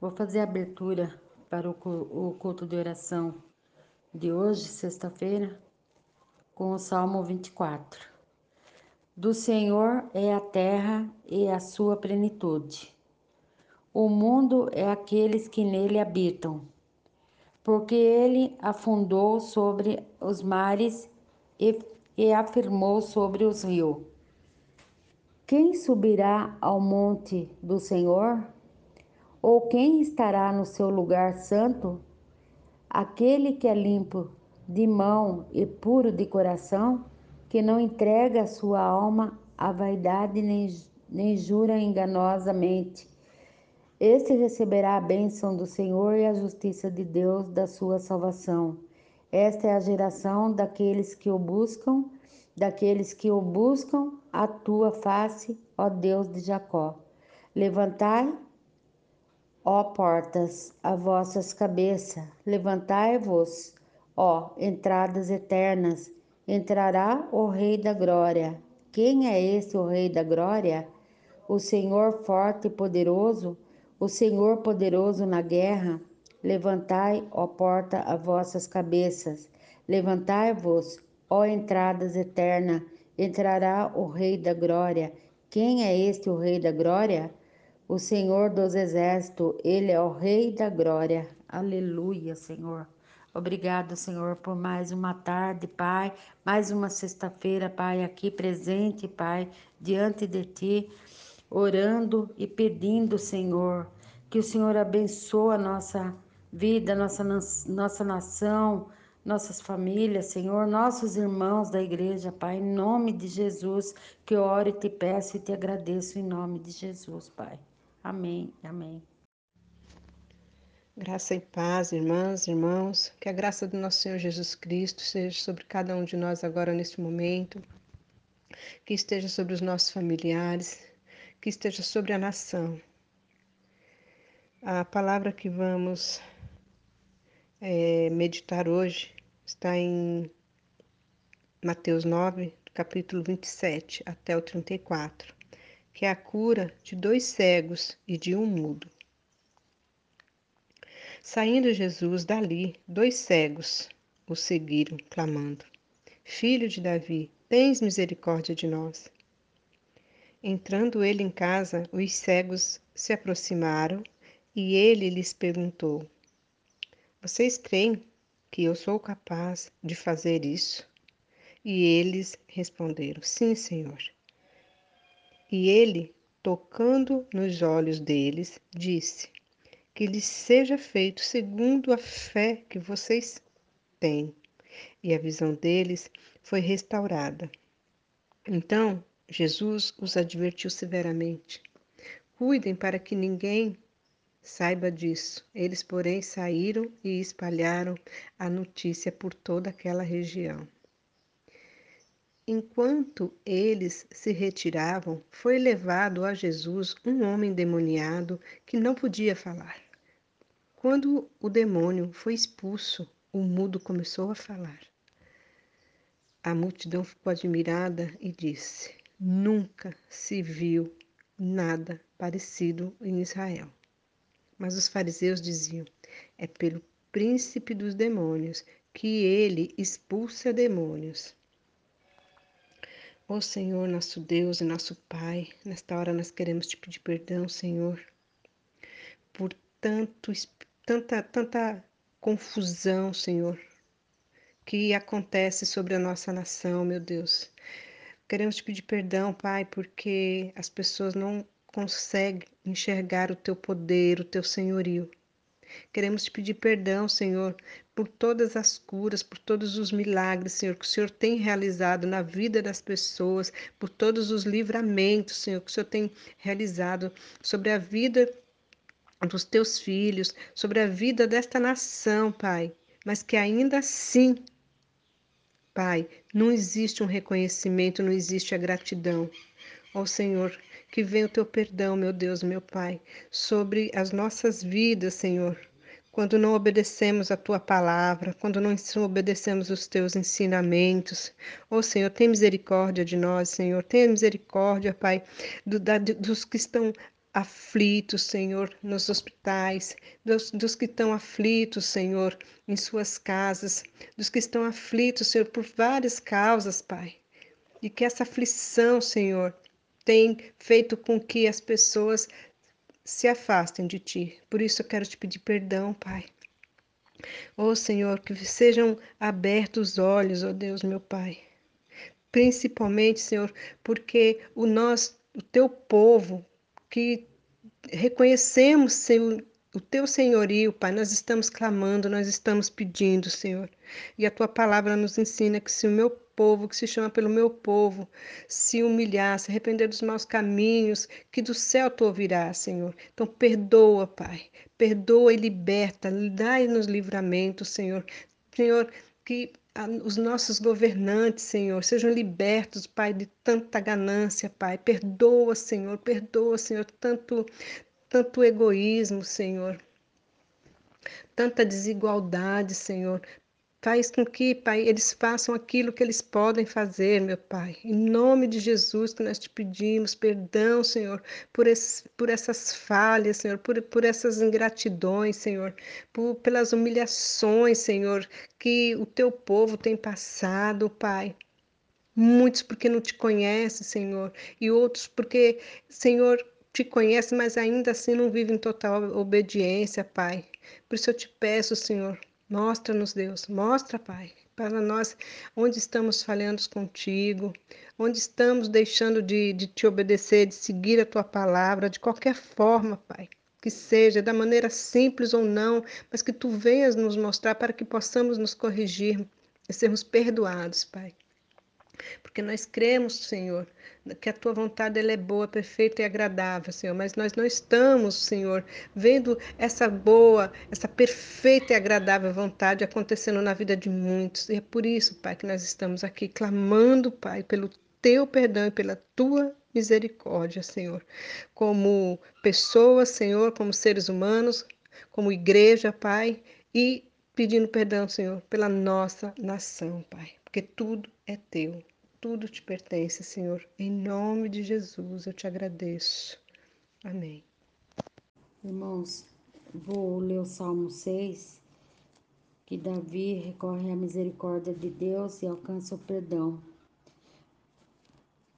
Vou fazer a abertura para o culto de oração de hoje, sexta-feira, com o Salmo 24. Do Senhor é a terra e a sua plenitude. O mundo é aqueles que nele habitam, porque ele afundou sobre os mares e, e afirmou sobre os rios. Quem subirá ao monte do Senhor? Ou quem estará no seu lugar santo? Aquele que é limpo de mão e puro de coração, que não entrega a sua alma à vaidade nem, nem jura enganosamente. Este receberá a bênção do Senhor e a justiça de Deus da sua salvação. Esta é a geração daqueles que o buscam, daqueles que o buscam a tua face, ó Deus de Jacó. Levantai Ó portas, a vossas cabeças, levantai-vos, ó entradas eternas, entrará o Rei da Glória. Quem é esse o Rei da Glória? O Senhor forte e poderoso, o Senhor poderoso na guerra. Levantai, ó porta, as vossas cabeças, levantai-vos, ó entradas eternas, entrará o Rei da Glória. Quem é este o Rei da Glória? O Senhor dos Exércitos, Ele é o Rei da Glória. Aleluia, Senhor. Obrigado, Senhor, por mais uma tarde, Pai, mais uma sexta-feira, Pai, aqui presente, Pai, diante de Ti, orando e pedindo, Senhor, que o Senhor abençoe a nossa vida, nossa, nossa nação, nossas famílias, Senhor, nossos irmãos da igreja, Pai, em nome de Jesus, que eu oro e te peço e te agradeço em nome de Jesus, Pai. Amém, amém. Graça e paz, irmãs, irmãos, que a graça do nosso Senhor Jesus Cristo seja sobre cada um de nós agora neste momento, que esteja sobre os nossos familiares, que esteja sobre a nação. A palavra que vamos é, meditar hoje está em Mateus 9, capítulo 27 até o 34 que é a cura de dois cegos e de um mudo. Saindo Jesus dali, dois cegos o seguiram, clamando: Filho de Davi, tens misericórdia de nós. Entrando ele em casa, os cegos se aproximaram e ele lhes perguntou: Vocês creem que eu sou capaz de fazer isso? E eles responderam: Sim, Senhor. E ele, tocando nos olhos deles, disse: Que lhes seja feito segundo a fé que vocês têm. E a visão deles foi restaurada. Então Jesus os advertiu severamente: Cuidem para que ninguém saiba disso. Eles, porém, saíram e espalharam a notícia por toda aquela região. Enquanto eles se retiravam, foi levado a Jesus um homem demoniado que não podia falar. Quando o demônio foi expulso, o mudo começou a falar. A multidão ficou admirada e disse: Nunca se viu nada parecido em Israel. Mas os fariseus diziam: É pelo príncipe dos demônios que ele expulsa demônios. Ó oh, Senhor, nosso Deus e nosso Pai, nesta hora nós queremos te pedir perdão, Senhor, por tanto, tanta, tanta confusão, Senhor, que acontece sobre a nossa nação, meu Deus. Queremos te pedir perdão, Pai, porque as pessoas não conseguem enxergar o teu poder, o teu senhorio. Queremos te pedir perdão, Senhor, por todas as curas, por todos os milagres, Senhor, que o Senhor tem realizado na vida das pessoas, por todos os livramentos, Senhor, que o Senhor tem realizado sobre a vida dos teus filhos, sobre a vida desta nação, Pai, mas que ainda assim, Pai, não existe um reconhecimento, não existe a gratidão. Ó Senhor, que venha o teu perdão, meu Deus, meu Pai, sobre as nossas vidas, Senhor. Quando não obedecemos a tua palavra, quando não obedecemos os teus ensinamentos, ó oh, Senhor, tem misericórdia de nós, Senhor, tenha misericórdia, Pai, do, da, dos que estão aflitos, Senhor, nos hospitais, dos, dos, que estão aflitos, Senhor, em suas casas, dos que estão aflitos, Senhor, por várias causas, Pai. E que essa aflição, Senhor, tem feito com que as pessoas se afastem de Ti. Por isso eu quero te pedir perdão, Pai. Ó oh, Senhor, que sejam abertos os olhos, ó oh Deus, meu Pai. Principalmente, Senhor, porque o nosso, o teu povo que reconhecemos, Senhor, o teu senhorio, Pai, nós estamos clamando, nós estamos pedindo, Senhor. E a tua palavra nos ensina que se o meu povo, que se chama pelo meu povo, se humilhar, se arrepender dos maus caminhos, que do céu tu ouvirás, Senhor. Então perdoa, Pai. Perdoa e liberta, dai-nos livramento, Senhor. Senhor, que os nossos governantes, Senhor, sejam libertos, Pai, de tanta ganância, Pai. Perdoa, Senhor, perdoa, Senhor, tanto, tanto egoísmo, Senhor. Tanta desigualdade, Senhor. Faz com que, Pai, eles façam aquilo que eles podem fazer, meu Pai. Em nome de Jesus que nós te pedimos perdão, Senhor, por, esse, por essas falhas, Senhor, por, por essas ingratidões, Senhor, por, pelas humilhações, Senhor, que o teu povo tem passado, Pai. Muitos porque não te conhecem, Senhor, e outros porque, Senhor, te conhecem, mas ainda assim não vivem em total obediência, Pai. Por isso eu te peço, Senhor, Mostra-nos, Deus, mostra, Pai, para nós onde estamos falhando contigo, onde estamos deixando de, de te obedecer, de seguir a tua palavra, de qualquer forma, Pai que seja, da maneira simples ou não, mas que tu venhas nos mostrar para que possamos nos corrigir e sermos perdoados, Pai. Porque nós cremos, Senhor, que a tua vontade ela é boa, perfeita e agradável, Senhor, mas nós não estamos, Senhor, vendo essa boa, essa perfeita e agradável vontade acontecendo na vida de muitos. E é por isso, Pai, que nós estamos aqui clamando, Pai, pelo teu perdão e pela tua misericórdia, Senhor, como pessoas, Senhor, como seres humanos, como igreja, Pai, e pedindo perdão, Senhor, pela nossa nação, Pai, porque tudo é teu. Tudo te pertence, Senhor. Em nome de Jesus eu te agradeço. Amém. Irmãos, vou ler o Salmo 6, que Davi recorre à misericórdia de Deus e alcança o perdão.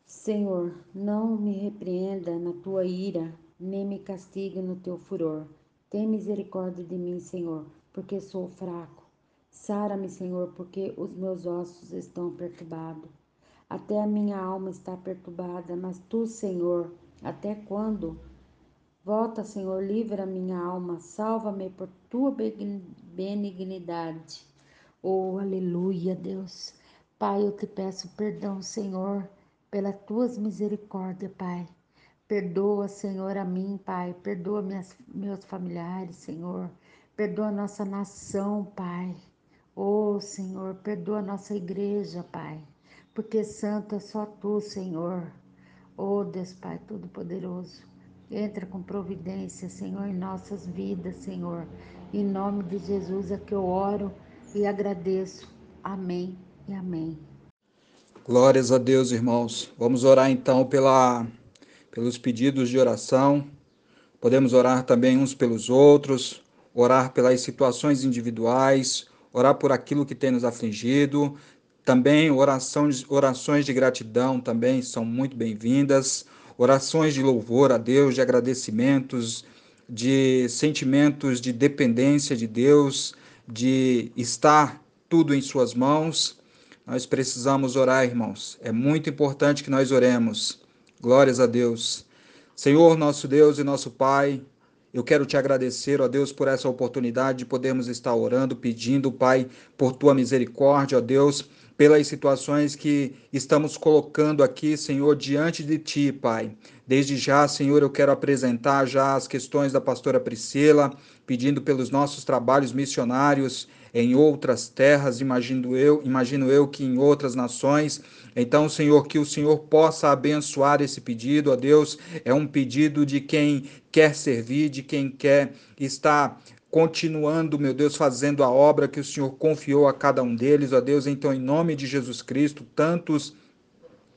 Senhor, não me repreenda na tua ira, nem me castigue no teu furor. Tem misericórdia de mim, Senhor, porque sou fraco. Sara-me, Senhor, porque os meus ossos estão perturbados. Até a minha alma está perturbada, mas tu, Senhor, até quando? Volta, Senhor, livra minha alma, salva-me por tua benignidade. Oh, aleluia, Deus. Pai, eu te peço perdão, Senhor, pelas tuas misericórdias, Pai. Perdoa, Senhor, a mim, Pai. Perdoa minhas, meus familiares, Senhor. Perdoa nossa nação, Pai. Oh, Senhor, perdoa nossa igreja, Pai porque santo é só tu, Senhor. Oh Deus Pai Todo-Poderoso, entra com providência, Senhor, em nossas vidas, Senhor. Em nome de Jesus é que eu oro e agradeço. Amém e amém. Glórias a Deus, irmãos. Vamos orar então pela, pelos pedidos de oração. Podemos orar também uns pelos outros, orar pelas situações individuais, orar por aquilo que tem nos afligido, também orações, orações de gratidão também são muito bem-vindas. Orações de louvor a Deus, de agradecimentos, de sentimentos de dependência de Deus, de estar tudo em suas mãos. Nós precisamos orar, irmãos. É muito importante que nós oremos. Glórias a Deus. Senhor, nosso Deus e nosso Pai, eu quero te agradecer, ó Deus, por essa oportunidade de podermos estar orando, pedindo, Pai, por tua misericórdia, ó Deus pelas situações que estamos colocando aqui, Senhor, diante de Ti, Pai. Desde já, Senhor, eu quero apresentar já as questões da pastora Priscila, pedindo pelos nossos trabalhos missionários em outras terras, imagino eu, imagino eu que em outras nações. Então, Senhor, que o Senhor possa abençoar esse pedido, ó Deus, é um pedido de quem quer servir, de quem quer estar continuando, meu Deus, fazendo a obra que o Senhor confiou a cada um deles, ó Deus. Então, em nome de Jesus Cristo, tantos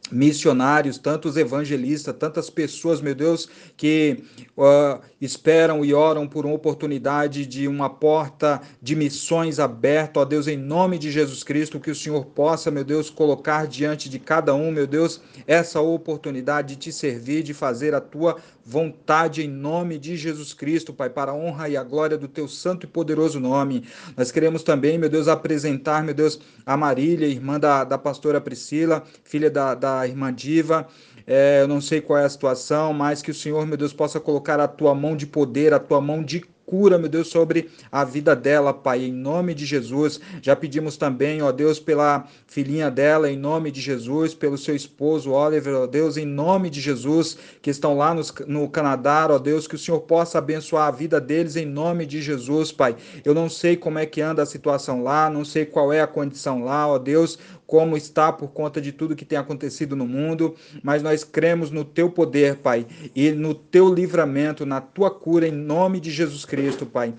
missionários, tantos evangelistas, tantas pessoas, meu Deus, que uh, esperam e oram por uma oportunidade de uma porta de missões aberta, ó Deus, em nome de Jesus Cristo, que o Senhor possa, meu Deus, colocar diante de cada um, meu Deus, essa oportunidade de te servir, de fazer a tua vontade em nome de Jesus Cristo, Pai, para a honra e a glória do teu santo e poderoso nome. Nós queremos também, meu Deus, apresentar, meu Deus, a Marília, irmã da, da pastora Priscila, filha da, da irmã Diva. É, eu não sei qual é a situação, mas que o Senhor, meu Deus, possa colocar a tua mão de poder, a tua mão de cura, meu Deus, sobre a vida dela, Pai, em nome de Jesus. Já pedimos também, ó Deus, pela filhinha dela, em nome de Jesus, pelo seu esposo, Oliver, ó Deus, em nome de Jesus, que estão lá no Canadá, ó Deus, que o Senhor possa abençoar a vida deles em nome de Jesus, Pai. Eu não sei como é que anda a situação lá, não sei qual é a condição lá, ó Deus, como está por conta de tudo que tem acontecido no mundo, mas nós cremos no teu poder, Pai, e no teu livramento, na tua cura, em nome de Jesus Cristo, Pai.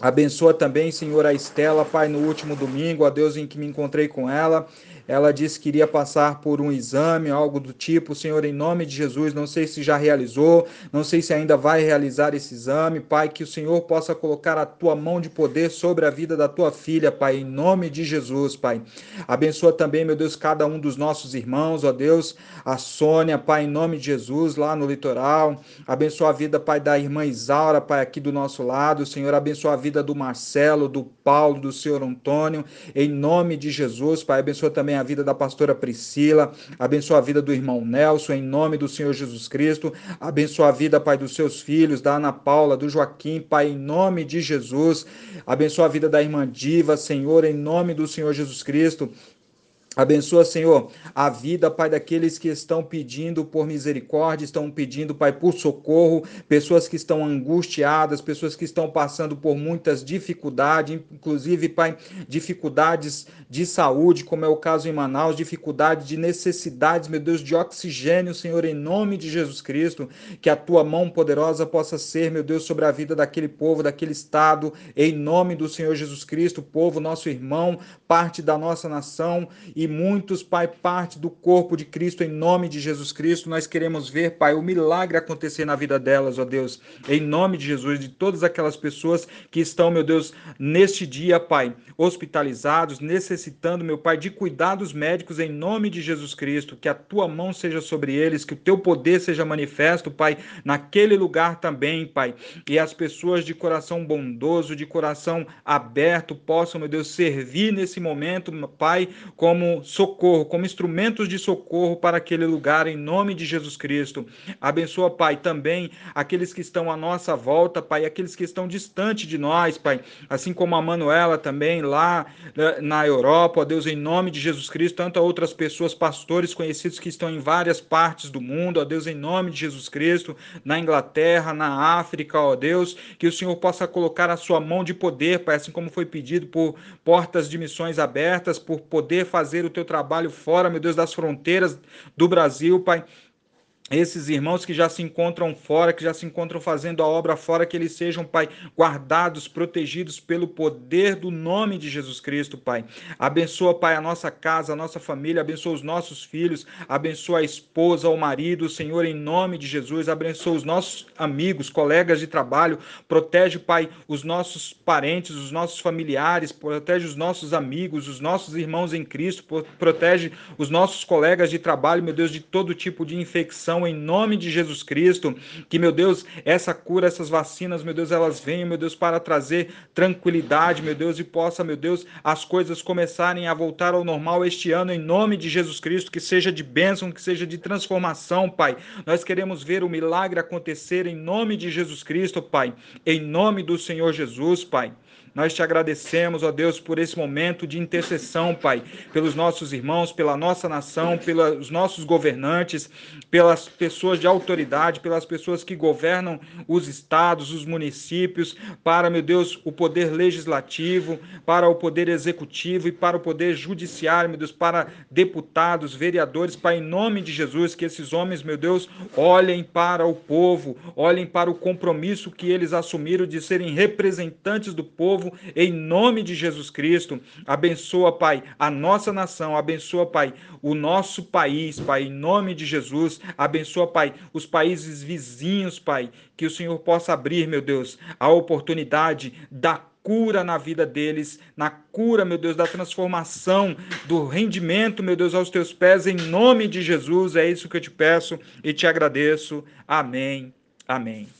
Abençoa também, Senhor, a Estela, Pai, no último domingo, a Deus em que me encontrei com ela. Ela disse que iria passar por um exame, algo do tipo. Senhor, em nome de Jesus, não sei se já realizou, não sei se ainda vai realizar esse exame. Pai, que o Senhor possa colocar a tua mão de poder sobre a vida da tua filha, Pai, em nome de Jesus, Pai. Abençoa também, meu Deus, cada um dos nossos irmãos, ó Deus, a Sônia, Pai, em nome de Jesus, lá no litoral. Abençoa a vida, Pai, da irmã Isaura, Pai, aqui do nosso lado. Senhor, abençoa a vida do Marcelo, do Paulo, do Senhor Antônio, em nome de Jesus, Pai. Abençoa também a vida da pastora Priscila, abençoa a vida do irmão Nelson, em nome do Senhor Jesus Cristo, abençoa a vida, Pai, dos seus filhos, da Ana Paula, do Joaquim, Pai, em nome de Jesus, abençoa a vida da irmã Diva, Senhor, em nome do Senhor Jesus Cristo, Abençoa, Senhor, a vida, Pai, daqueles que estão pedindo por misericórdia, estão pedindo, Pai, por socorro, pessoas que estão angustiadas, pessoas que estão passando por muitas dificuldades, inclusive, Pai, dificuldades de saúde, como é o caso em Manaus, dificuldade de necessidades, meu Deus, de oxigênio, Senhor, em nome de Jesus Cristo, que a tua mão poderosa possa ser, meu Deus, sobre a vida daquele povo, daquele estado, em nome do Senhor Jesus Cristo, povo, nosso irmão, parte da nossa nação e muitos, Pai, parte do corpo de Cristo, em nome de Jesus Cristo. Nós queremos ver, Pai, o milagre acontecer na vida delas, ó Deus, em nome de Jesus, de todas aquelas pessoas que estão, meu Deus, neste dia, Pai, hospitalizados, necessitando, meu Pai, de cuidados médicos em nome de Jesus Cristo, que a tua mão seja sobre eles, que o teu poder seja manifesto, Pai, naquele lugar também, Pai, e as pessoas de coração bondoso, de coração aberto, possam, meu Deus, servir nesse momento, Pai, como socorro, como instrumentos de socorro para aquele lugar, em nome de Jesus Cristo. Abençoa, Pai, também aqueles que estão à nossa volta, Pai, aqueles que estão distante de nós, Pai, assim como a Manuela também lá né, na Europa ó Deus, em nome de Jesus Cristo, tanto a outras pessoas, pastores conhecidos que estão em várias partes do mundo, ó Deus, em nome de Jesus Cristo, na Inglaterra, na África, ó Deus, que o Senhor possa colocar a sua mão de poder, Pai, assim como foi pedido por portas de missões abertas, por poder fazer o teu trabalho fora, meu Deus, das fronteiras do Brasil, Pai esses irmãos que já se encontram fora, que já se encontram fazendo a obra fora, que eles sejam, Pai, guardados, protegidos pelo poder do nome de Jesus Cristo, Pai. Abençoa, Pai, a nossa casa, a nossa família, abençoa os nossos filhos, abençoa a esposa, o marido, Senhor, em nome de Jesus, abençoa os nossos amigos, colegas de trabalho, protege, Pai, os nossos parentes, os nossos familiares, protege os nossos amigos, os nossos irmãos em Cristo, protege os nossos colegas de trabalho, meu Deus, de todo tipo de infecção em nome de Jesus Cristo. Que, meu Deus, essa cura, essas vacinas, meu Deus, elas venham, meu Deus, para trazer tranquilidade, meu Deus, e possa, meu Deus, as coisas começarem a voltar ao normal este ano, em nome de Jesus Cristo, que seja de bênção, que seja de transformação, Pai. Nós queremos ver o milagre acontecer em nome de Jesus Cristo, Pai. Em nome do Senhor Jesus, Pai. Nós te agradecemos, ó Deus, por esse momento de intercessão, Pai, pelos nossos irmãos, pela nossa nação, pelos nossos governantes, pelas pessoas de autoridade, pelas pessoas que governam os estados, os municípios, para, meu Deus, o poder legislativo, para o poder executivo e para o poder judiciário, meu Deus, para deputados, vereadores, Pai, em nome de Jesus, que esses homens, meu Deus, olhem para o povo, olhem para o compromisso que eles assumiram de serem representantes do povo, em nome de Jesus Cristo. Abençoa, Pai, a nossa nação, abençoa, Pai, o nosso país, Pai, em nome de Jesus. Abençoa, Pai, os países vizinhos, Pai, que o Senhor possa abrir, meu Deus, a oportunidade da cura na vida deles, na cura, meu Deus, da transformação, do rendimento, meu Deus, aos teus pés, em nome de Jesus. É isso que eu te peço e te agradeço. Amém. Amém.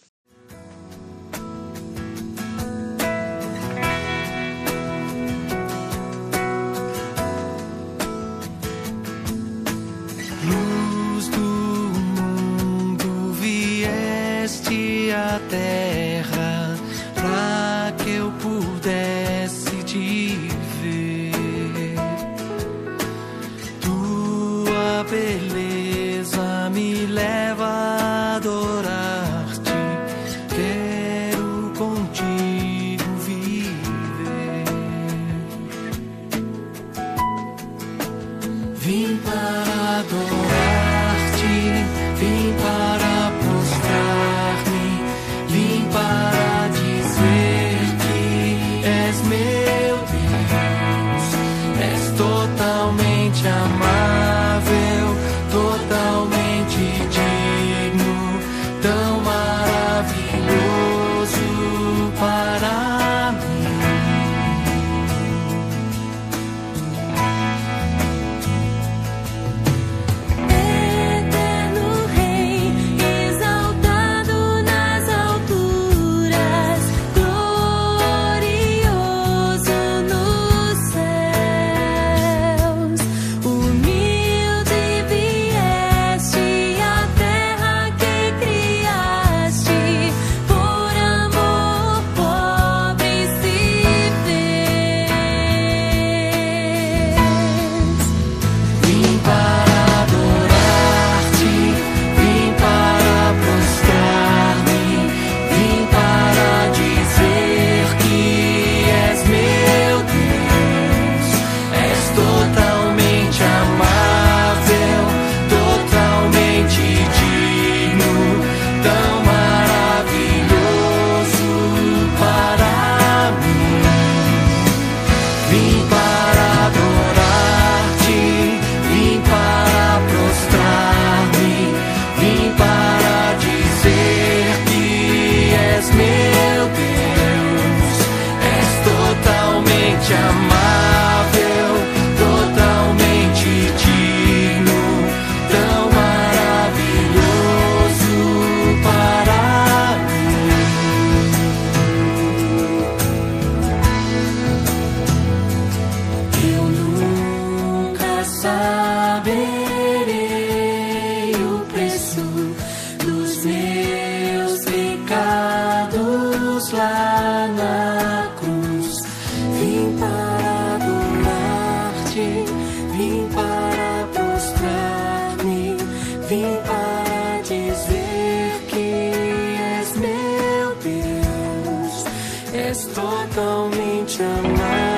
做到你这么。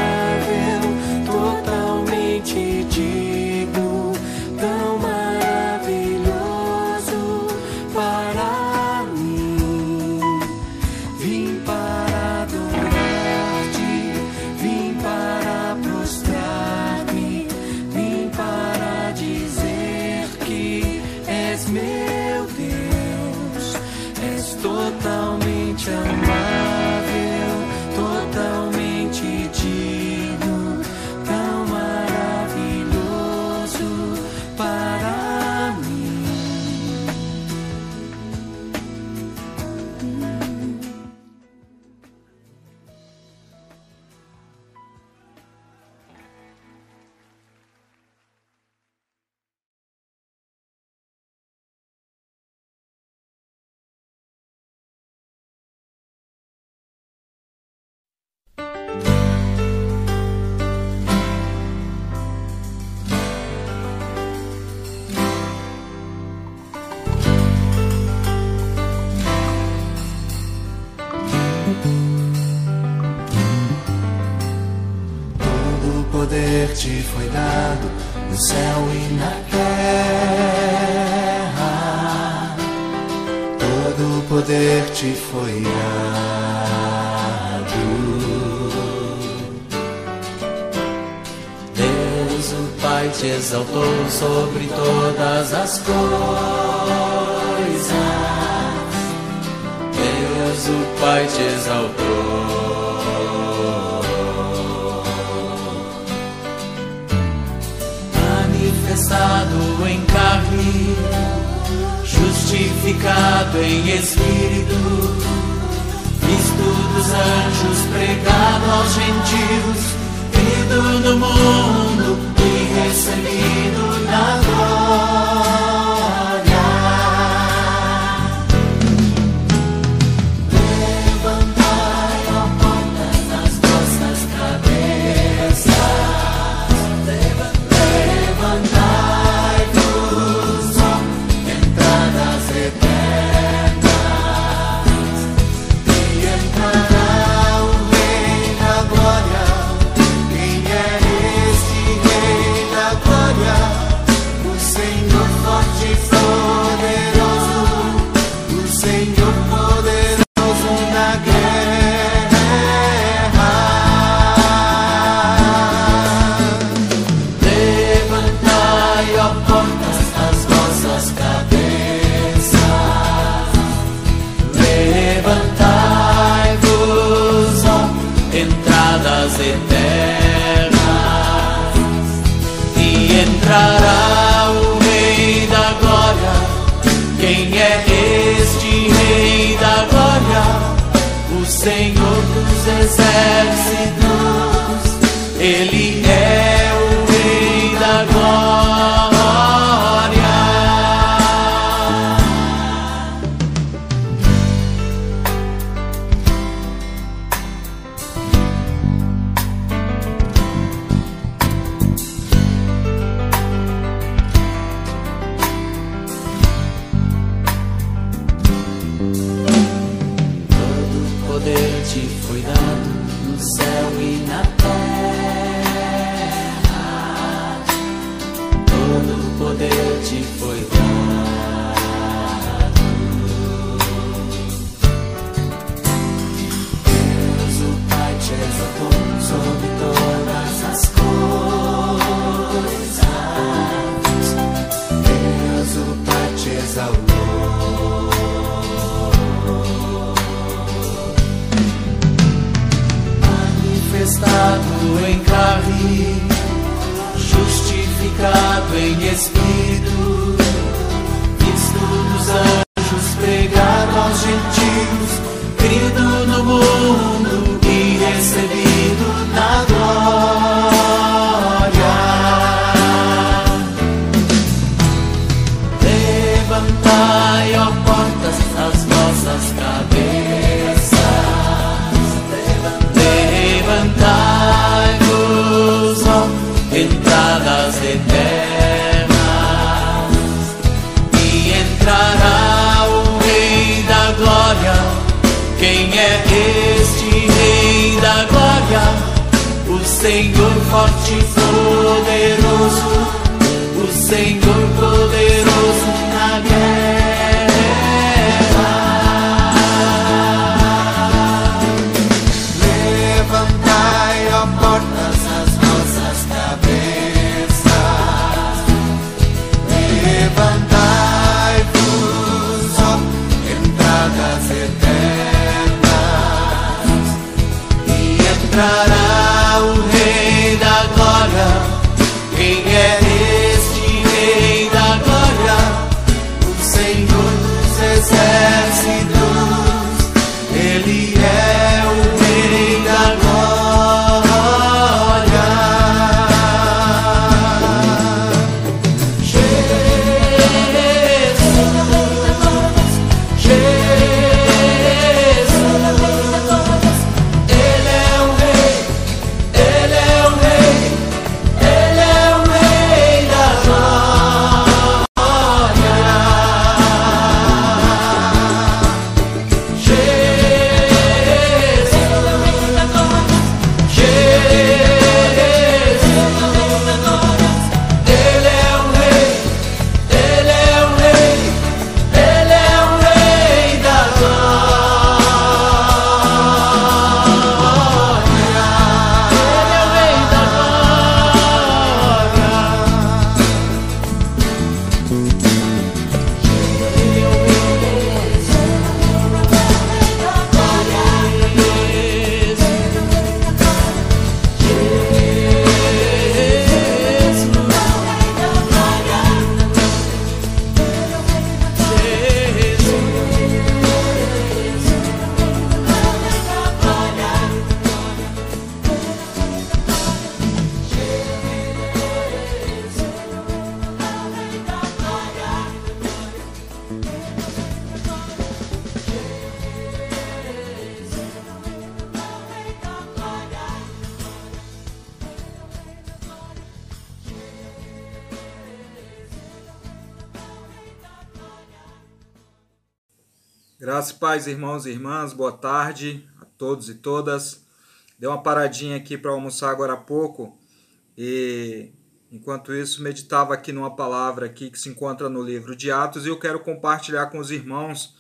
Pai te exaltou sobre todas as coisas. Deus, o Pai te exaltou. Manifestado em carne, justificado em espírito, visto dos anjos, pregado aos gentios, vindo do mundo sabido na glória. have seen. forte e poderoso, o Senhor poderoso. Todos e todas. Dei uma paradinha aqui para almoçar agora há pouco e enquanto isso meditava aqui numa palavra aqui que se encontra no livro de Atos e eu quero compartilhar com os irmãos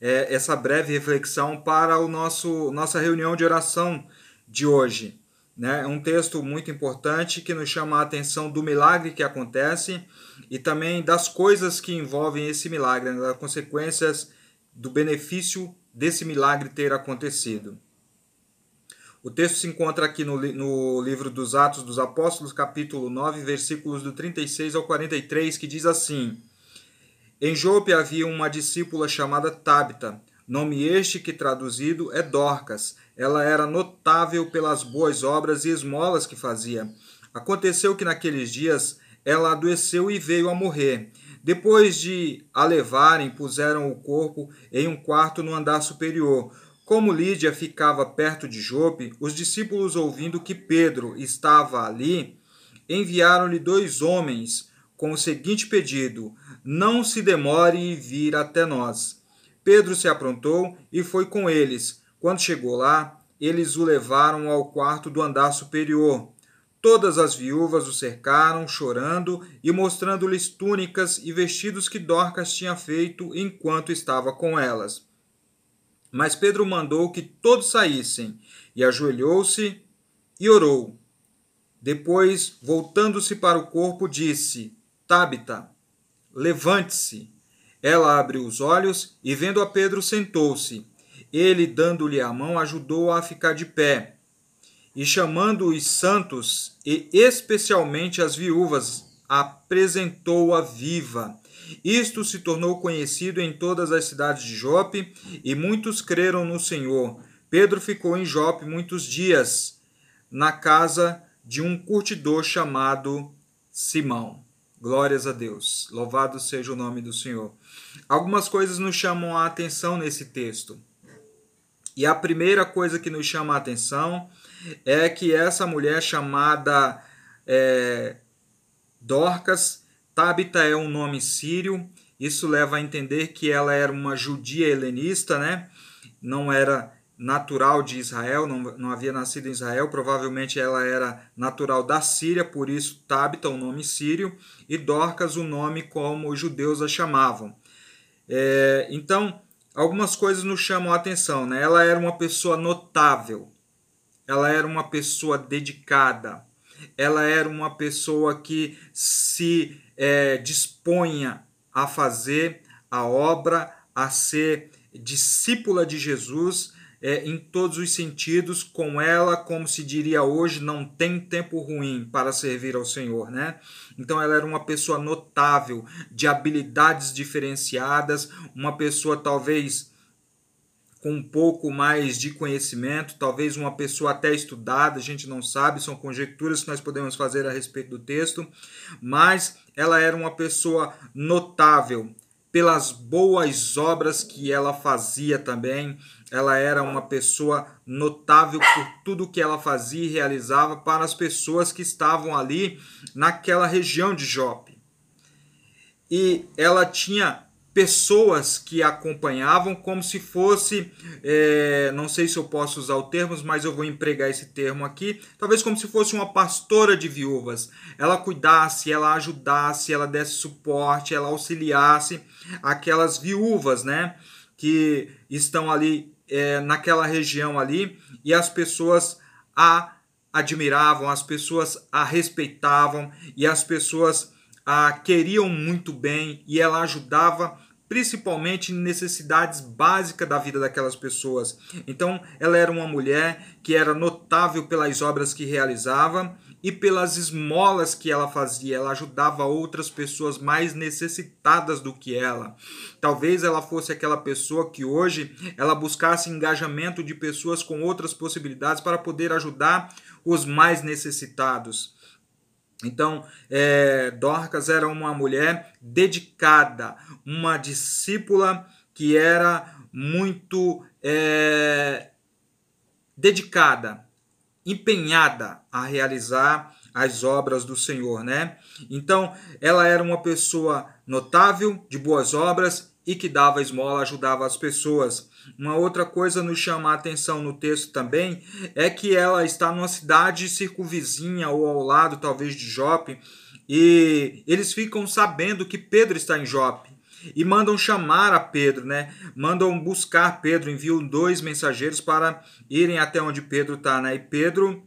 é, essa breve reflexão para o nosso nossa reunião de oração de hoje. Né? É um texto muito importante que nos chama a atenção do milagre que acontece e também das coisas que envolvem esse milagre, né? das consequências do benefício desse milagre ter acontecido. O texto se encontra aqui no, no, livro dos Atos dos Apóstolos, capítulo 9, versículos do 36 ao 43, que diz assim: Em Jope havia uma discípula chamada Tabita, nome este que traduzido é Dorcas. Ela era notável pelas boas obras e esmolas que fazia. Aconteceu que naqueles dias ela adoeceu e veio a morrer. Depois de a levarem, puseram o corpo em um quarto no andar superior. Como Lídia ficava perto de Jope, os discípulos, ouvindo que Pedro estava ali, enviaram-lhe dois homens com o seguinte pedido: Não se demore em vir até nós. Pedro se aprontou e foi com eles. Quando chegou lá, eles o levaram ao quarto do andar superior. Todas as viúvas o cercaram, chorando e mostrando-lhes túnicas e vestidos que Dorcas tinha feito enquanto estava com elas. Mas Pedro mandou que todos saíssem, e ajoelhou-se e orou. Depois, voltando-se para o corpo, disse: Tabita, levante-se. Ela abriu os olhos e, vendo a Pedro, sentou-se. Ele, dando-lhe a mão, ajudou-a a ficar de pé e chamando os santos e especialmente as viúvas, apresentou-a viva. Isto se tornou conhecido em todas as cidades de Jope e muitos creram no Senhor. Pedro ficou em Jope muitos dias, na casa de um curtidor chamado Simão. Glórias a Deus. Louvado seja o nome do Senhor. Algumas coisas nos chamam a atenção nesse texto. E a primeira coisa que nos chama a atenção que essa mulher chamada é, Dorcas, Tabita é um nome sírio, isso leva a entender que ela era uma judia helenista, né? não era natural de Israel, não, não havia nascido em Israel, provavelmente ela era natural da Síria, por isso Tabita, o nome sírio, e Dorcas, o nome como os judeus a chamavam. É, então, algumas coisas nos chamam a atenção. Né? Ela era uma pessoa notável, ela era uma pessoa dedicada, ela era uma pessoa que se é, disponha a fazer a obra, a ser discípula de Jesus é, em todos os sentidos, com ela, como se diria hoje, não tem tempo ruim para servir ao Senhor, né? Então ela era uma pessoa notável, de habilidades diferenciadas, uma pessoa talvez com um pouco mais de conhecimento, talvez uma pessoa até estudada, a gente não sabe, são conjecturas que nós podemos fazer a respeito do texto, mas ela era uma pessoa notável pelas boas obras que ela fazia também. Ela era uma pessoa notável por tudo que ela fazia e realizava para as pessoas que estavam ali naquela região de Jope. E ela tinha pessoas que acompanhavam como se fosse, é, não sei se eu posso usar o termo, mas eu vou empregar esse termo aqui, talvez como se fosse uma pastora de viúvas. Ela cuidasse, ela ajudasse, ela desse suporte, ela auxiliasse aquelas viúvas, né, que estão ali é, naquela região ali e as pessoas a admiravam, as pessoas a respeitavam e as pessoas a queriam muito bem e ela ajudava principalmente necessidades básicas da vida daquelas pessoas. Então, ela era uma mulher que era notável pelas obras que realizava e pelas esmolas que ela fazia. Ela ajudava outras pessoas mais necessitadas do que ela. Talvez ela fosse aquela pessoa que hoje ela buscasse engajamento de pessoas com outras possibilidades para poder ajudar os mais necessitados. Então, é, Dorcas era uma mulher dedicada, uma discípula que era muito é, dedicada, empenhada a realizar as obras do Senhor, né? Então, ela era uma pessoa notável, de boas obras e que dava esmola, ajudava as pessoas. Uma outra coisa nos chama a atenção no texto também é que ela está numa cidade circunvizinha ou ao lado, talvez, de Jope, e eles ficam sabendo que Pedro está em Jope e mandam chamar a Pedro, né? Mandam buscar Pedro, enviam dois mensageiros para irem até onde Pedro está, né? E Pedro,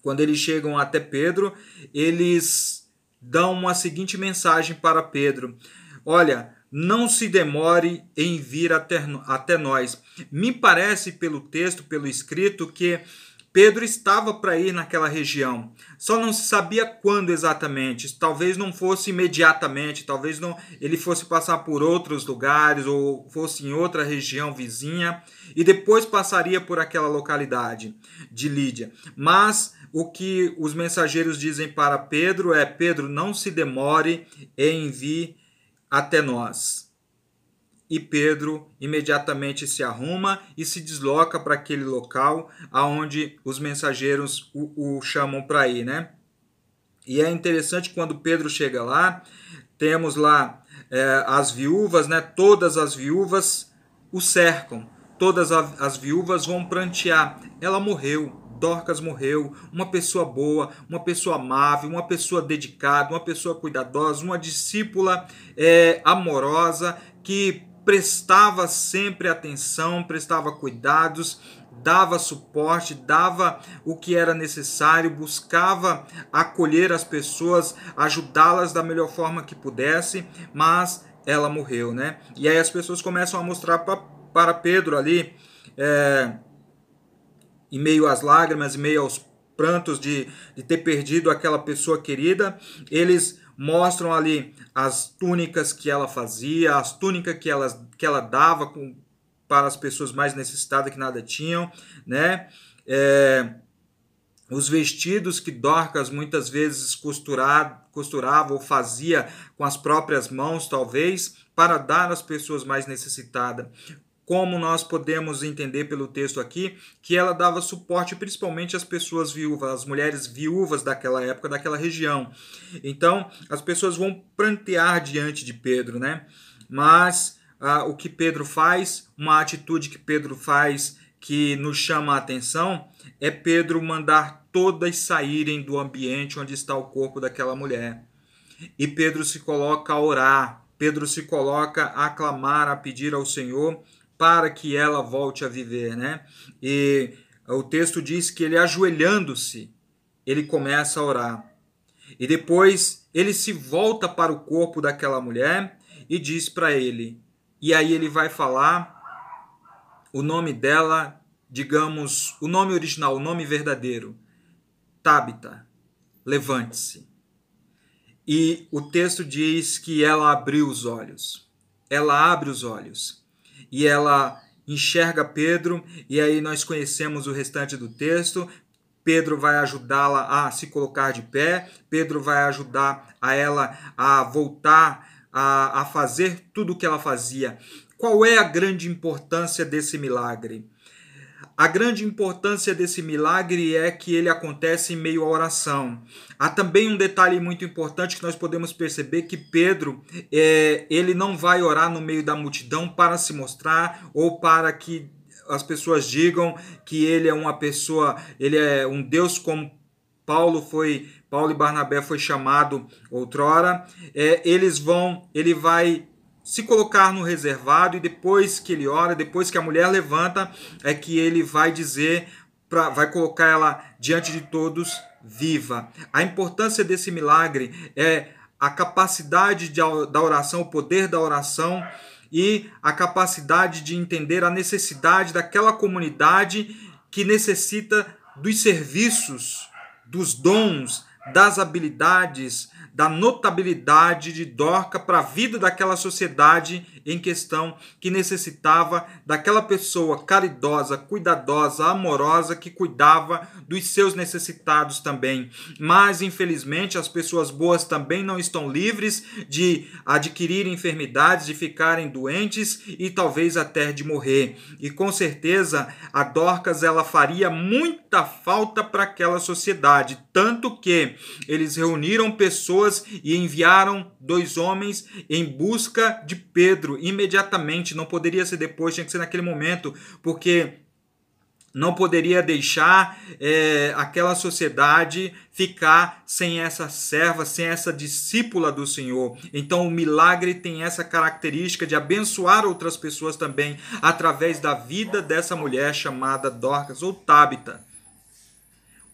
quando eles chegam até Pedro, eles dão uma seguinte mensagem para Pedro: Olha, não se demore em vir até, nós. Me parece, pelo texto, pelo escrito, que Pedro estava para ir naquela região, só não se sabia quando exatamente. Talvez não fosse imediatamente, talvez não ele fosse passar por outros lugares ou fosse em outra região vizinha e depois passaria por aquela localidade de Lídia. Mas o que os mensageiros dizem para Pedro é: Pedro, não se demore em vir até nós. E Pedro imediatamente se arruma e se desloca para aquele local aonde os mensageiros o, o chamam para ir, né? E é interessante quando Pedro chega lá, temos lá é, as viúvas, né? Todas as viúvas o cercam, todas as viúvas vão prantear. Ela morreu, Dorcas morreu, uma pessoa boa, uma pessoa amável, uma pessoa dedicada, uma pessoa cuidadosa, uma discípula é, amorosa que prestava sempre atenção, prestava cuidados, dava suporte, dava o que era necessário, buscava acolher as pessoas, ajudá-las da melhor forma que pudesse, mas ela morreu, né? E aí as pessoas começam a mostrar para Pedro ali, é, em meio às lágrimas, em meio aos prantos de, de ter perdido aquela pessoa querida, eles mostram ali as túnicas que ela fazia, as túnicas que ela, que ela dava com, para as pessoas mais necessitadas que nada tinham, né? É, os vestidos que Dorcas muitas vezes costurava, costurava ou fazia com as próprias mãos, talvez, para dar às pessoas mais necessitadas como nós podemos entender pelo texto aqui, que ela dava suporte principalmente às pessoas viúvas, às mulheres viúvas daquela época, daquela região. Então, as pessoas vão prantear diante de Pedro, né? Mas ah, o que Pedro faz, uma atitude que Pedro faz que nos chama a atenção, é Pedro mandar todas saírem do ambiente onde está o corpo daquela mulher. E Pedro se coloca a orar, Pedro se coloca a clamar, a pedir ao Senhor para que ela volte a viver, né? E o texto diz que ele ajoelhando-se, ele começa a orar. E depois ele se volta para o corpo daquela mulher e diz para ele. E aí ele vai falar o nome dela, digamos, o nome original, o nome verdadeiro. Tabita, levante-se. E o texto diz que ela abriu os olhos. Ela abre os olhos e ela enxerga Pedro, e aí nós conhecemos o restante do texto. Pedro vai ajudá-la a se colocar de pé, Pedro vai ajudar a ela a voltar a, a fazer tudo o que ela fazia. Qual é a grande importância desse milagre? A grande importância desse milagre é que ele acontece em meio à oração. Há também um detalhe muito importante que nós podemos perceber que Pedro é, ele não vai orar no meio da multidão para se mostrar ou para que as pessoas digam que ele é uma pessoa, ele é um Deus como Paulo foi, Paulo e Barnabé foi chamado outrora. É, eles vão, ele vai se colocar no reservado e depois que ele ora, depois que a mulher levanta, é que ele vai dizer, pra, vai colocar ela diante de todos viva. A importância desse milagre é a capacidade de, da oração, o poder da oração e a capacidade de entender a necessidade daquela comunidade que necessita dos serviços, dos dons, das habilidades, da notabilidade de Dorca para a vida daquela sociedade em questão que necessitava daquela pessoa caridosa, cuidadosa, amorosa que cuidava dos seus necessitados também. Mas infelizmente as pessoas boas também não estão livres de adquirir enfermidades, de ficarem doentes e talvez até de morrer. E com certeza a Dorcas ela faria muita falta para aquela sociedade, tanto que eles reuniram pessoas pessoas e enviaram dois homens em busca de Pedro imediatamente. Não poderia ser depois, tinha que ser naquele momento, porque não poderia deixar é, aquela sociedade ficar sem essa serva, sem essa discípula do Senhor. Então o milagre tem essa característica de abençoar outras pessoas também através da vida dessa mulher chamada Dorcas ou Tabita.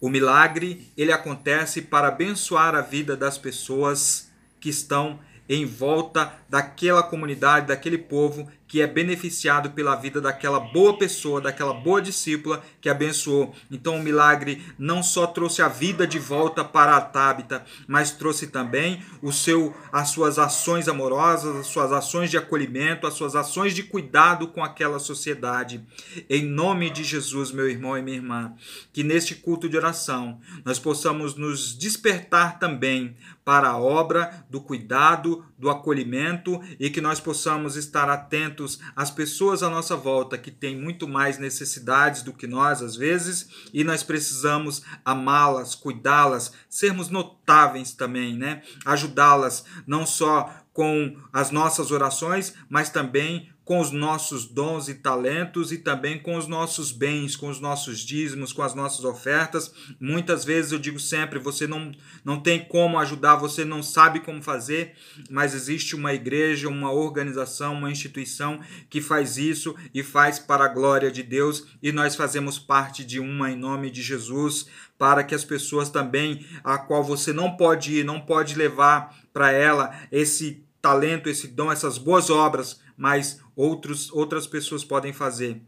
O milagre ele acontece para abençoar a vida das pessoas que estão em volta daquela comunidade, daquele povo que é beneficiado pela vida daquela boa pessoa, daquela boa discípula que abençoou. Então o milagre não só trouxe a vida de volta para a Tábita, mas trouxe também o seu as suas ações amorosas, as suas ações de acolhimento, as suas ações de cuidado com aquela sociedade. Em nome de Jesus, meu irmão e minha irmã, que neste culto de oração nós possamos nos despertar também para a obra do cuidado, do acolhimento e que nós possamos estar atentos às pessoas à nossa volta que têm muito mais necessidades do que nós às vezes e nós precisamos amá-las, cuidá-las, sermos notáveis também, né? Ajudá-las não só com as nossas orações, mas também com os nossos dons e talentos e também com os nossos bens, com os nossos dízimos, com as nossas ofertas. Muitas vezes eu digo sempre, você não, não tem como ajudar, você não sabe como fazer, mas existe uma igreja, uma organização, uma instituição que faz isso e faz para a glória de Deus e nós fazemos parte de uma em nome de Jesus, para que as pessoas também a qual você não pode ir, não pode levar para ela esse talento, esse dom, essas boas obras, mas outros, outras pessoas podem fazer.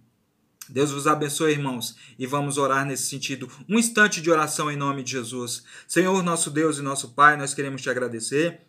Deus vos abençoe, irmãos, e vamos orar nesse sentido. Um instante de oração em nome de Jesus. Senhor, nosso Deus e nosso Pai, nós queremos te agradecer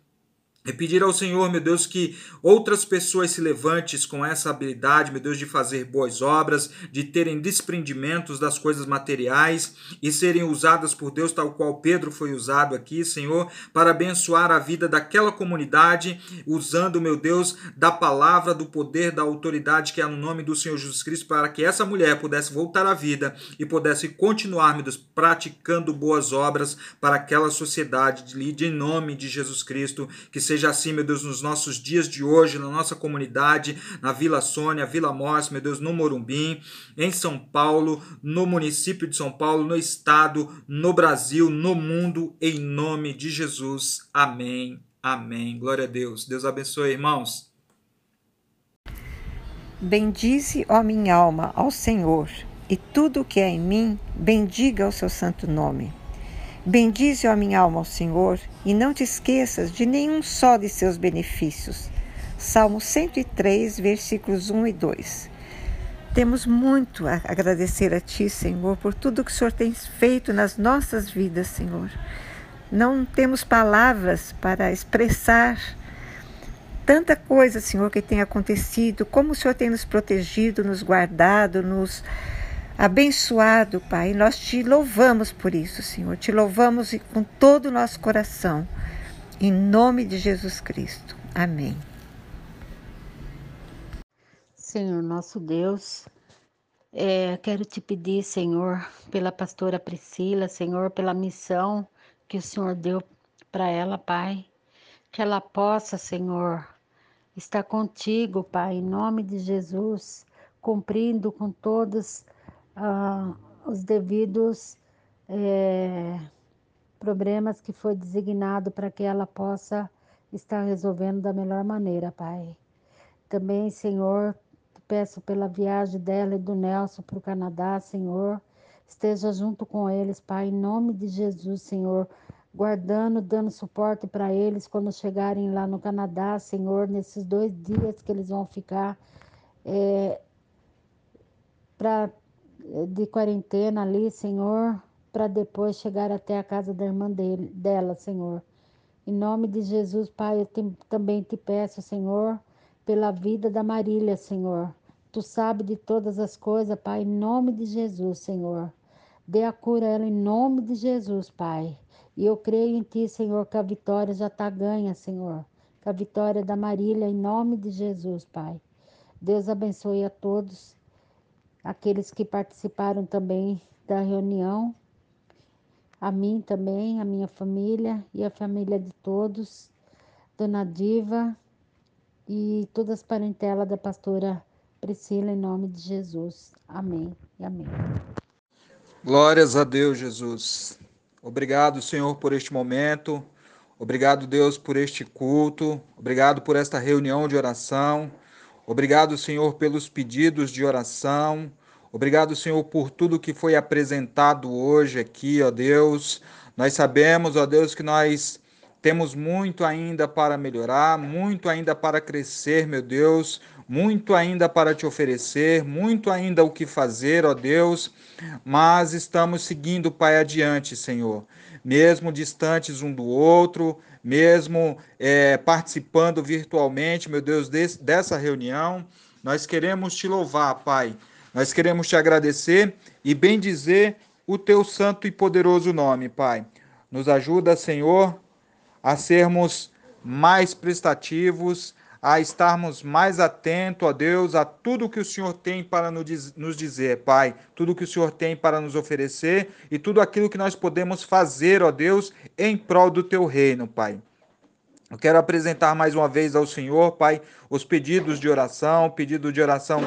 e pedir ao Senhor, meu Deus, que outras pessoas se levantem com essa habilidade, meu Deus, de fazer boas obras, de terem desprendimentos das coisas materiais e serem usadas por Deus, tal qual Pedro foi usado aqui, Senhor, para abençoar a vida daquela comunidade, usando, meu Deus, da palavra, do poder, da autoridade que é no nome do Senhor Jesus Cristo, para que essa mulher pudesse voltar à vida e pudesse continuar, meu Deus, praticando boas obras para aquela sociedade, de nome de Jesus Cristo, que seja Seja assim, meu Deus, nos nossos dias de hoje, na nossa comunidade, na Vila Sônia, Vila Morse, meu Deus, no Morumbim, em São Paulo, no município de São Paulo, no estado, no Brasil, no mundo, em nome de Jesus. Amém. Amém. Glória a Deus. Deus abençoe, irmãos. Bendize, ó minha alma, ao Senhor, e tudo o que é em mim, bendiga o seu santo nome. Bendize, ó minha alma, ao Senhor, e não te esqueças de nenhum só de seus benefícios. Salmo 103, versículos 1 e 2. Temos muito a agradecer a Ti, Senhor, por tudo que o Senhor tem feito nas nossas vidas, Senhor. Não temos palavras para expressar tanta coisa, Senhor, que tem acontecido, como o Senhor tem nos protegido, nos guardado, nos abençoado, Pai. Nós te louvamos por isso, Senhor. Te louvamos com todo o nosso coração. Em nome de Jesus Cristo. Amém. Senhor nosso Deus, é, quero te pedir, Senhor, pela pastora Priscila, Senhor, pela missão que o Senhor deu para ela, Pai, que ela possa, Senhor, estar contigo, Pai, em nome de Jesus, cumprindo com todos ah, os devidos é, problemas que foi designado para que ela possa estar resolvendo da melhor maneira, Pai. Também, Senhor, peço pela viagem dela e do Nelson para o Canadá, Senhor. Esteja junto com eles, Pai, em nome de Jesus, Senhor. Guardando, dando suporte para eles quando chegarem lá no Canadá, Senhor, nesses dois dias que eles vão ficar é, para de quarentena ali, Senhor, para depois chegar até a casa da irmã dele, dela, Senhor. Em nome de Jesus, Pai, eu te, também te peço, Senhor, pela vida da Marília, Senhor. Tu sabe de todas as coisas, Pai, em nome de Jesus, Senhor. Dê a cura a ela em nome de Jesus, Pai. E eu creio em Ti, Senhor, que a vitória já está ganha, Senhor. Que a vitória da Marília, em nome de Jesus, Pai. Deus abençoe a todos aqueles que participaram também da reunião. a mim também, a minha família e a família de todos, Dona Diva e todas as parentelas da pastora Priscila, em nome de Jesus. Amém e amém. Glórias a Deus, Jesus. Obrigado, Senhor, por este momento. Obrigado, Deus, por este culto. Obrigado por esta reunião de oração. Obrigado, Senhor, pelos pedidos de oração. Obrigado, Senhor, por tudo que foi apresentado hoje aqui, ó Deus. Nós sabemos, ó Deus, que nós temos muito ainda para melhorar, muito ainda para crescer, meu Deus, muito ainda para te oferecer, muito ainda o que fazer, ó Deus, mas estamos seguindo, Pai, adiante, Senhor. Mesmo distantes um do outro, mesmo é, participando virtualmente, meu Deus, desse, dessa reunião, nós queremos te louvar, Pai. Nós queremos te agradecer e bendizer o teu santo e poderoso nome, Pai. Nos ajuda, Senhor, a sermos mais prestativos, a estarmos mais atentos, ó Deus, a tudo que o Senhor tem para nos dizer, Pai, tudo que o Senhor tem para nos oferecer e tudo aquilo que nós podemos fazer, ó Deus, em prol do teu reino, Pai. Eu quero apresentar mais uma vez ao Senhor, Pai, os pedidos de oração, pedido de oração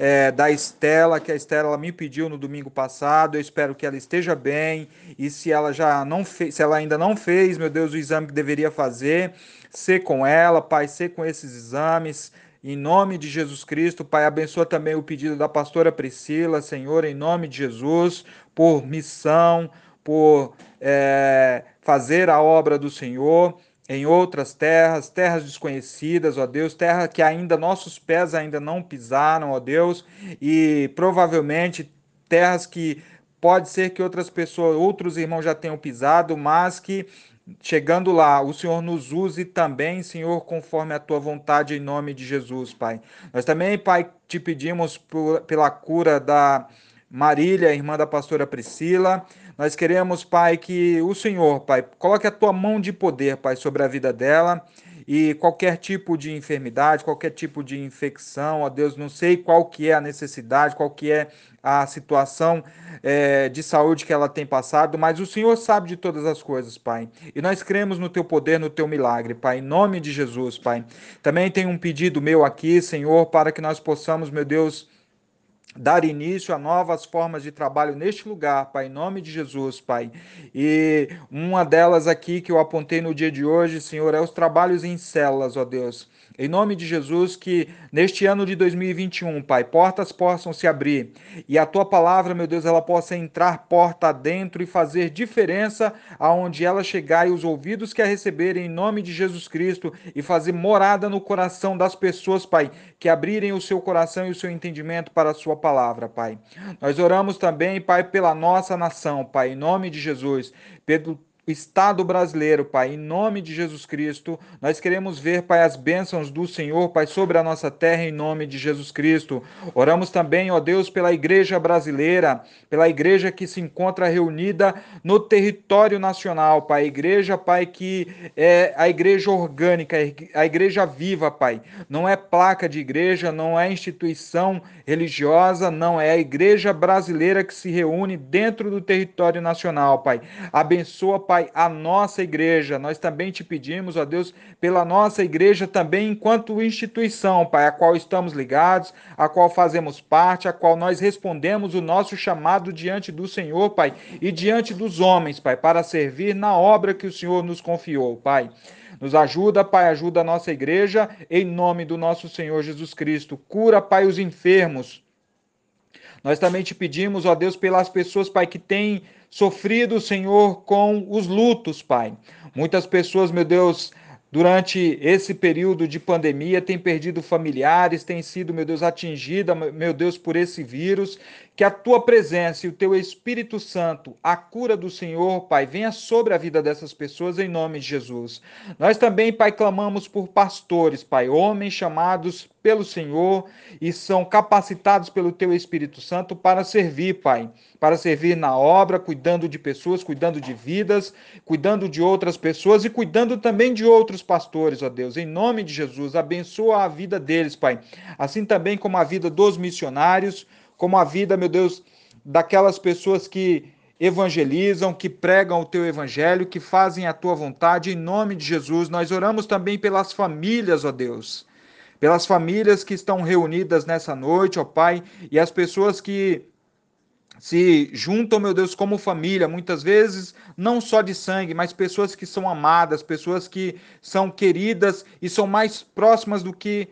é, da Estela, que a Estela me pediu no domingo passado. Eu espero que ela esteja bem e se ela já não fez, se ela ainda não fez, meu Deus, o exame que deveria fazer, ser com ela, Pai, ser com esses exames. Em nome de Jesus Cristo, Pai, abençoa também o pedido da pastora Priscila, Senhor, em nome de Jesus, por missão, por é, fazer a obra do Senhor em outras terras, terras desconhecidas, ó Deus, terra que ainda nossos pés ainda não pisaram, ó Deus, e provavelmente terras que pode ser que outras pessoas, outros irmãos já tenham pisado, mas que chegando lá, o Senhor nos use também, Senhor, conforme a tua vontade, em nome de Jesus, Pai. Nós também, Pai, te pedimos por, pela cura da Marília, irmã da pastora Priscila. Nós queremos, Pai, que o Senhor, Pai, coloque a tua mão de poder, Pai, sobre a vida dela e qualquer tipo de enfermidade, qualquer tipo de infecção, ó Deus, não sei qual que é a necessidade, qual que é a situação é, de saúde que ela tem passado, mas o Senhor sabe de todas as coisas, Pai. E nós cremos no Teu poder, no Teu milagre, Pai, em nome de Jesus, Pai. Também tem um pedido meu aqui, Senhor, para que nós possamos, meu Deus, dar início a novas formas de trabalho neste lugar, Pai, em nome de Jesus, Pai. E uma delas aqui que eu apontei no dia de hoje, Senhor, é os trabalhos em células, ó Deus. Em nome de Jesus, que neste ano de 2021, Pai, portas possam se abrir e a tua palavra, meu Deus, ela possa entrar porta dentro e fazer diferença aonde ela chegar e os ouvidos que a receberem em nome de Jesus Cristo e fazer morada no coração das pessoas, Pai, que abrirem o seu coração e o seu entendimento para a sua palavra, Pai. Nós oramos também, Pai, pela nossa nação, Pai, em nome de Jesus, pelo Estado brasileiro, Pai, em nome de Jesus Cristo. Nós queremos ver, Pai, as bênçãos do Senhor, Pai, sobre a nossa terra, em nome de Jesus Cristo. Oramos também, ó Deus, pela igreja brasileira, pela igreja que se encontra reunida no território nacional, Pai. Igreja, Pai, que é a igreja orgânica, a igreja viva, Pai. Não é placa de igreja, não é instituição religiosa, não é a igreja brasileira que se reúne dentro do território nacional, Pai. Abençoa, Pai Pai, a nossa igreja. Nós também te pedimos, ó Deus, pela nossa igreja também enquanto instituição, Pai, a qual estamos ligados, a qual fazemos parte, a qual nós respondemos o nosso chamado diante do Senhor, Pai, e diante dos homens, Pai, para servir na obra que o Senhor nos confiou, Pai. Nos ajuda, Pai, ajuda a nossa igreja, em nome do nosso Senhor Jesus Cristo. Cura, Pai, os enfermos. Nós também te pedimos, ó Deus, pelas pessoas, Pai, que têm sofrido, Senhor, com os lutos, Pai. Muitas pessoas, meu Deus, durante esse período de pandemia têm perdido familiares, têm sido, meu Deus, atingida, meu Deus, por esse vírus que a tua presença e o teu Espírito Santo, a cura do Senhor, Pai, venha sobre a vida dessas pessoas em nome de Jesus. Nós também, Pai, clamamos por pastores, Pai, homens chamados pelo Senhor e são capacitados pelo teu Espírito Santo para servir, Pai, para servir na obra, cuidando de pessoas, cuidando de vidas, cuidando de outras pessoas e cuidando também de outros pastores, ó Deus. Em nome de Jesus, abençoa a vida deles, Pai. Assim também como a vida dos missionários, como a vida, meu Deus, daquelas pessoas que evangelizam, que pregam o teu evangelho, que fazem a tua vontade, em nome de Jesus. Nós oramos também pelas famílias, ó Deus, pelas famílias que estão reunidas nessa noite, ó Pai, e as pessoas que se juntam, meu Deus, como família, muitas vezes não só de sangue, mas pessoas que são amadas, pessoas que são queridas e são mais próximas do que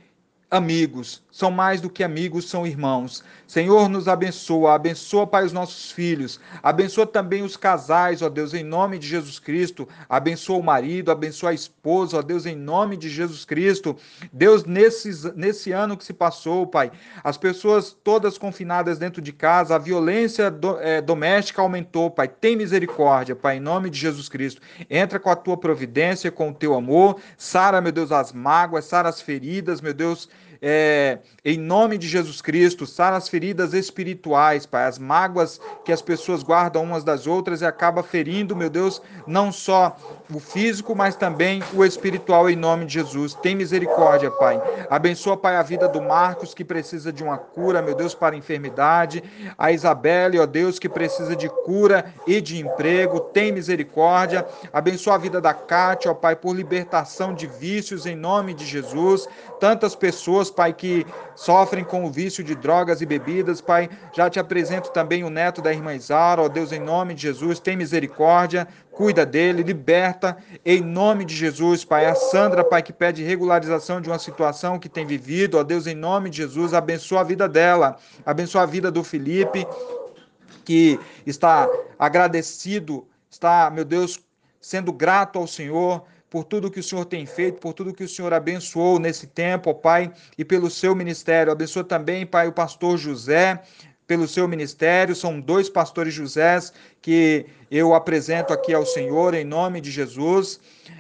amigos, são mais do que amigos, são irmãos. Senhor, nos abençoa, abençoa, Pai, os nossos filhos, abençoa também os casais, ó Deus, em nome de Jesus Cristo, abençoa o marido, abençoa a esposa, ó Deus, em nome de Jesus Cristo. Deus, nesses, nesse ano que se passou, Pai, as pessoas todas confinadas dentro de casa, a violência do, é, doméstica aumentou, Pai, tem misericórdia, Pai, em nome de Jesus Cristo. Entra com a tua providência, com o teu amor, sara, meu Deus, as mágoas, sara as feridas, meu Deus, é, em nome de Jesus Cristo, sara as feridas espirituais, Pai, as mágoas que as pessoas guardam umas das outras e acaba ferindo, meu Deus, não só o físico, mas também o espiritual, em nome de Jesus. Tem misericórdia, Pai. Abençoa, Pai, a vida do Marcos, que precisa de uma cura, meu Deus, para a enfermidade. A Isabelle, ó Deus, que precisa de cura e de emprego. Tem misericórdia. Abençoa a vida da Cátia, ó Pai, por libertação de vícios, em nome de Jesus. Tantas pessoas, Pai, que sofrem com o vício de drogas e bebidas, Pai. Já te apresento também o neto da irmã Isara, ó Deus, em nome de Jesus. Tem misericórdia cuida dele, liberta em nome de Jesus, Pai. A Sandra, Pai, que pede regularização de uma situação que tem vivido, ó Deus, em nome de Jesus, abençoa a vida dela, abençoa a vida do Felipe, que está agradecido, está, meu Deus, sendo grato ao Senhor por tudo que o Senhor tem feito, por tudo que o Senhor abençoou nesse tempo, ó Pai, e pelo seu ministério. Abençoa também, Pai, o pastor José, pelo seu ministério. São dois pastores Josés que eu apresento aqui ao Senhor em nome de Jesus.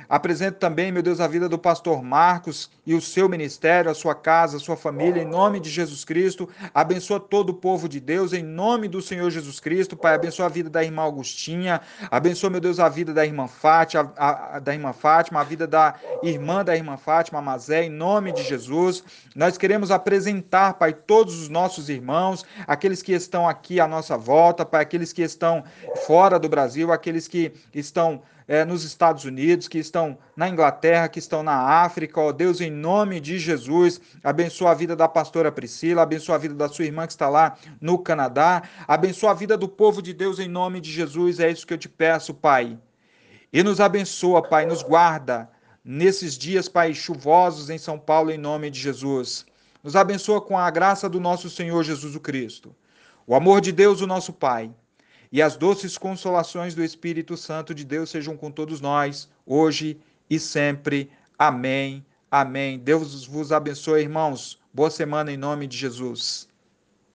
Apresento também, meu Deus, a vida do pastor Marcos e o seu ministério, a sua casa, a sua família, em nome de Jesus Cristo. Abençoa todo o povo de Deus, em nome do Senhor Jesus Cristo. Pai, abençoa a vida da irmã Augustinha. Abençoa, meu Deus, a vida da irmã Fátima, a, a, da irmã Fátima, a vida da irmã da irmã Fátima, Mazé, em nome de Jesus. Nós queremos apresentar, Pai, todos os nossos irmãos, aqueles que estão aqui à nossa volta, Pai, aqueles que estão fora do Brasil, aqueles que estão é, nos Estados Unidos, que estão na Inglaterra, que estão na África. Ó Deus, em nome de Jesus, abençoa a vida da pastora Priscila, abençoa a vida da sua irmã que está lá no Canadá, abençoa a vida do povo de Deus em nome de Jesus. É isso que eu te peço, Pai. E nos abençoa, Pai, nos guarda nesses dias, Pai, chuvosos em São Paulo, em nome de Jesus. Nos abençoa com a graça do nosso Senhor Jesus Cristo. O amor de Deus, o nosso Pai e as doces consolações do Espírito Santo de Deus sejam com todos nós, hoje e sempre. Amém. Amém. Deus vos abençoe, irmãos. Boa semana em nome de Jesus.